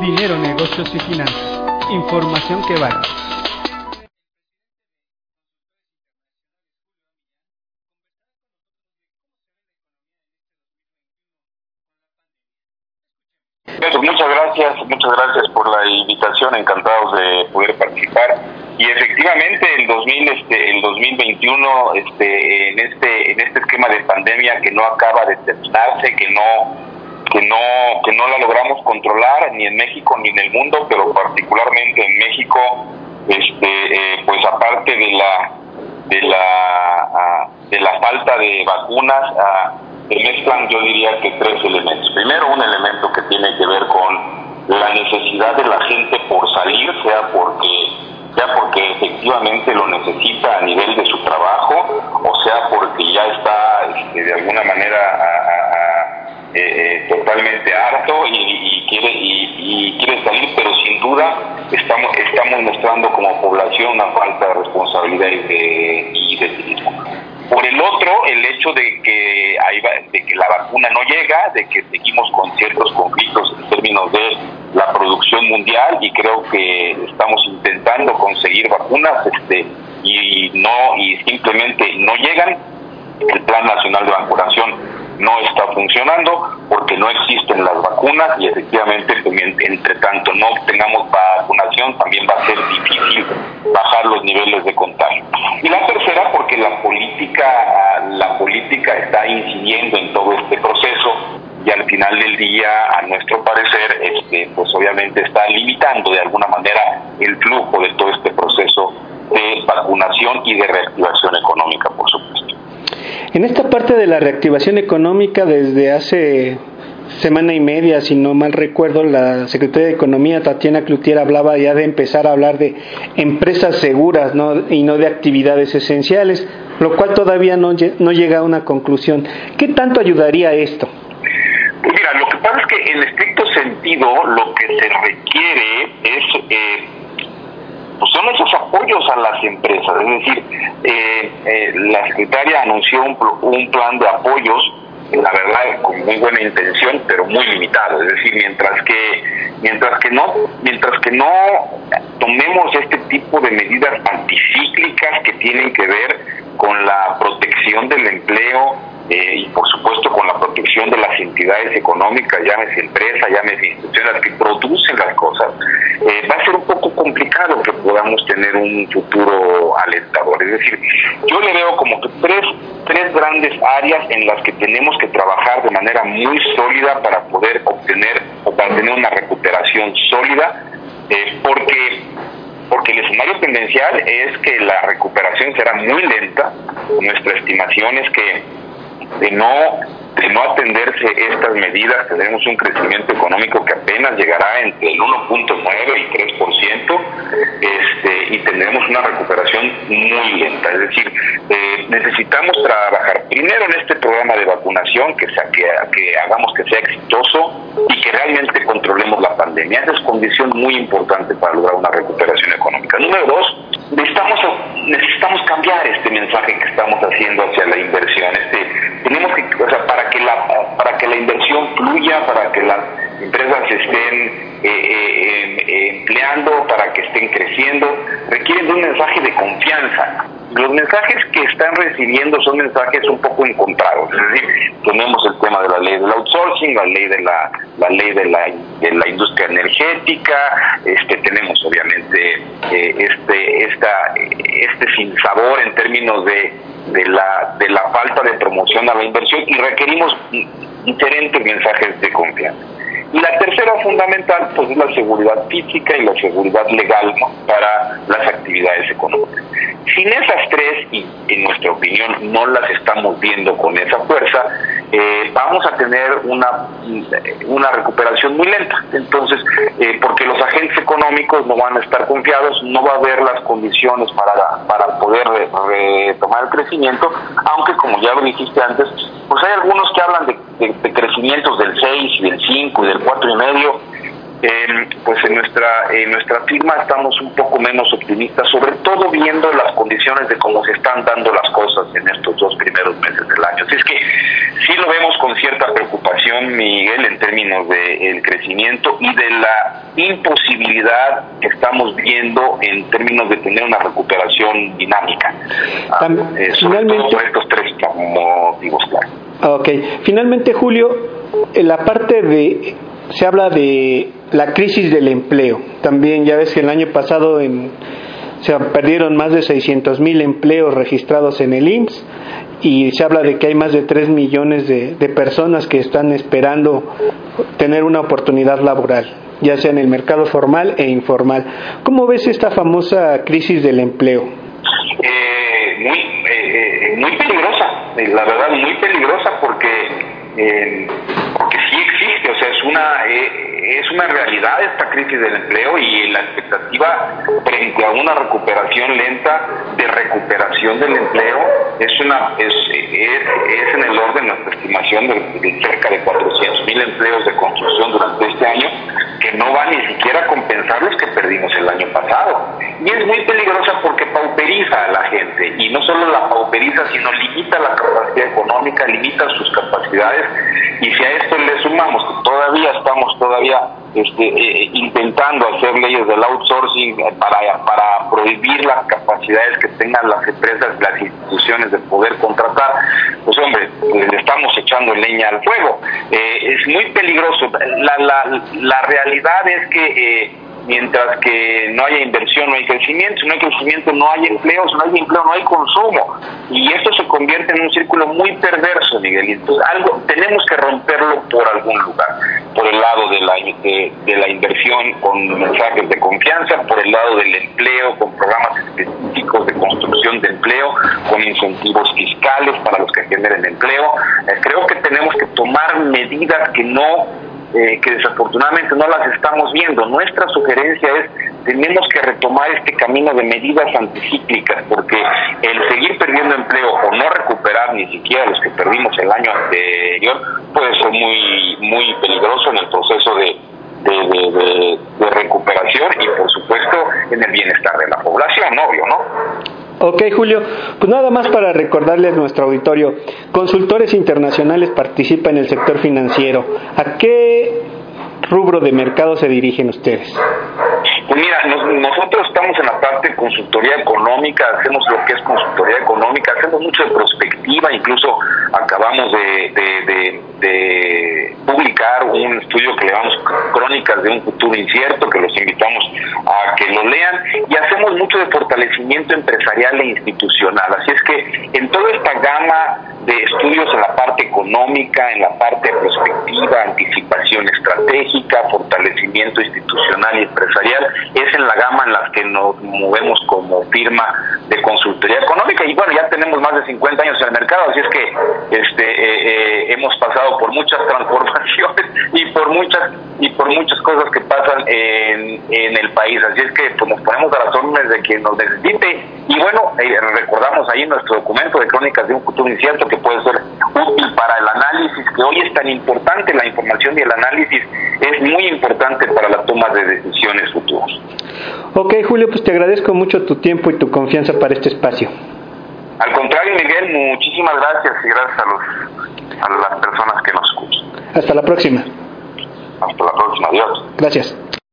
Dinero, negocios y finanzas. Información que vale. muchas gracias, muchas gracias por la invitación, encantados de poder participar. Y efectivamente el 2000, este, el 2021, este, en este, en este esquema de pandemia que no acaba de terminarse, que no, que no, que no la logramos controlar ni en México ni en el mundo, pero particularmente en México, este, eh, pues aparte de la, de la, ah, de la falta de vacunas. Ah, se mezclan yo diría que tres elementos. Primero, un elemento que tiene que ver con la necesidad de la gente por salir, sea porque sea porque efectivamente lo necesita a nivel de su trabajo o sea porque ya está este, de alguna manera eh, eh, totalmente harto y, quiere y, quiere salir pero sin duda estamos mostrando como población una falta de responsabilidad y de, y civismo. Por el otro, el hecho de que, de que la vacuna no llega, de que seguimos con ciertos conflictos en términos de la producción mundial y creo que estamos vacunas este, y no y simplemente no llegan. El Plan Nacional de Vacunación no está funcionando porque no existen las vacunas y efectivamente pues, entre tanto no obtengamos vacunación también va a ser difícil bajar los niveles de contagio. Y la tercera porque la política la política está incidiendo en todo este proceso y al final del día, a nuestro parecer, este, pues obviamente está limitando de alguna manera el flujo de todo este proceso de vacunación y de reactivación económica, por supuesto. En esta parte de la reactivación económica, desde hace semana y media, si no mal recuerdo, la Secretaría de Economía, Tatiana Cloutier, hablaba ya de empezar a hablar de empresas seguras y no de actividades esenciales, lo cual todavía no, no llega a una conclusión. ¿Qué tanto ayudaría esto? Pues mira, lo que pasa es que en estricto sentido lo que se requiere es... Eh, pues son esos apoyos a las empresas. Es decir, eh, eh, la secretaria anunció un, plan de apoyos la verdad con muy buena intención pero muy limitado es decir mientras que mientras que no mientras que no tomemos este tipo de medidas anticíclicas que tienen que ver con la protección del empleo eh, y por supuesto con la protección entidades económicas, llámese empresas, llámese instituciones que producen las cosas, eh, va a ser un poco complicado que podamos tener un futuro alentador. Es decir, yo le veo como que tres, tres grandes áreas en las que tenemos que trabajar de manera muy sólida para poder obtener o para tener una recuperación sólida, eh, porque porque el escenario tendencial es que la recuperación será muy lenta. Nuestra estimación es que de no de no atenderse estas medidas, tendremos un crecimiento económico que apenas llegará entre el 1.9 y 3%, este, y tendremos una recuperación muy lenta. Es decir, eh, necesitamos trabajar primero en este programa de vacunación, que, sea, que, hagamos que sea exitoso y que realmente controlemos la pandemia. Esa es condición muy importante para lograr una recuperación económica. Número dos, necesitamos, necesitamos cambiar este mensaje que estamos haciendo hacia la inversión. Este, tenemos que, o sea, para que la para que la inversión fluya, para que las empresas estén eh, eh, eh, empleando, para que estén creciendo, requieren de un mensaje de confianza. Los mensajes que están recibiendo son mensajes un poco encontrados, es decir, tenemos el tema de la ley del outsourcing, la ley de la, la ley de la, de la industria energética, este tenemos obviamente este esta este sinsabor en términos de de la, de la falta de promoción a la inversión y requerimos diferentes mensajes de confianza. Y la tercera fundamental pues es la seguridad física y la seguridad legal para las actividades económicas. Sin esas tres, y en nuestra opinión no las estamos viendo con esa fuerza, eh, vamos a tener una, una recuperación muy lenta. Entonces, eh, porque los agentes económicos no van a estar confiados, no va a haber las condiciones para, para poder retomar el crecimiento, aunque como ya lo dijiste antes, pues hay algunos que hablan de, de crecimientos del 6 y del 5 y del 4 y medio, pues en nuestra en nuestra firma estamos un poco menos optimistas, sobre todo viendo las condiciones de cómo se están dando las cosas en estos dos primeros meses del año. Así es que sí lo vemos con cierta preocupación, Miguel, en términos del crecimiento y de la imposibilidad que estamos viendo en términos de tener una recuperación dinámica. Ah, eh, finalmente, por estos tres motivos, claro. Ok, finalmente, Julio, en la parte de se habla de la crisis del empleo. También ya ves que el año pasado en, se perdieron más de 600 mil empleos registrados en el IMSS y se habla de que hay más de 3 millones de, personas que están esperando tener una oportunidad laboral, ya sea en el mercado formal e informal. ¿Cómo ves esta famosa crisis del empleo? Eh, muy, eh, eh, muy peligrosa, la verdad, muy peligrosa porque, porque sí existe, o sea, es una es una realidad esta crisis del empleo y la expectativa frente a una recuperación lenta de recuperación del empleo es una es, es, en el orden nuestra estimación de, cerca de 400 mil empleos de construcción durante este año que no va ni siquiera a compensar los que perdimos el año pasado. Y es muy peligrosa porque pauperiza a la gente y no solo la pauperiza sino limita la capacidad económica limita sus capacidades y si a esto le sumamos que todavía estamos todavía este, eh, intentando hacer leyes del outsourcing para, para prohibir las capacidades que tengan las empresas, las instituciones de poder contratar, pues hombre, le estamos echando leña al fuego. Eh, es muy peligroso. La, la, la realidad es que... Eh, mientras que no haya inversión, no hay crecimiento, si no hay crecimiento, no hay empleo, si no hay empleo, no hay consumo. Y esto se convierte en un círculo muy perverso, Miguel. Entonces algo, tenemos que romperlo por algún lugar, por el lado de la, de, la inversión con mensajes de confianza, por el lado del empleo, con programas específicos de construcción de empleo, con incentivos fiscales para los que generen empleo. Eh, creo que tenemos que tomar medidas que no eh, que desafortunadamente no las estamos viendo. Nuestra sugerencia es tenemos que retomar este camino de medidas anticíclicas porque el seguir perdiendo empleo o no recuperar ni siquiera los que perdimos el año anterior puede ser muy muy peligroso en el proceso de, de, de recuperación y por supuesto en el bienestar de la población, obvio, ¿no? Ok, Julio, pues nada más para recordarle a nuestro auditorio, consultores internacionales participan en el sector financiero. ¿A qué rubro de mercado se dirigen ustedes? Pues mira, nosotros estamos en la parte de consultoría económica, hacemos lo que es consultoría económica, hacemos mucho de prospectiva, incluso acabamos de, un estudio que le llamamos De un futuro incierto, que los invitamos a que lo lean, y hacemos mucho de fortalecimiento empresarial e institucional. Así es que en toda esta gama de estudios en la parte económica, en la parte prospectiva, anticipación estratégica, fortalecimiento institucional y empresarial, es en la gama en la que nos movemos como firma de consultoría económica y bueno, ya tenemos más de 50 años en el mercado, así es que este eh, eh, hemos pasado por muchas transformaciones y por muchas y por muchas cosas que pasan en, en el país, así es que pues, nos ponemos a las órdenes de quien nos necesite y bueno, eh, recordamos ahí nuestro documento de crónicas de un futuro incierto que puede ser útil para el análisis, que hoy es tan importante la información y el análisis es muy importante para la toma de decisiones futuras. Ok, Julio, pues te agradezco mucho tu tiempo y tu confianza para este espacio. Al contrario, Miguel, muchísimas gracias y gracias a, los, a las personas que nos escuchan. Hasta la próxima. Hasta la próxima, adiós. Gracias.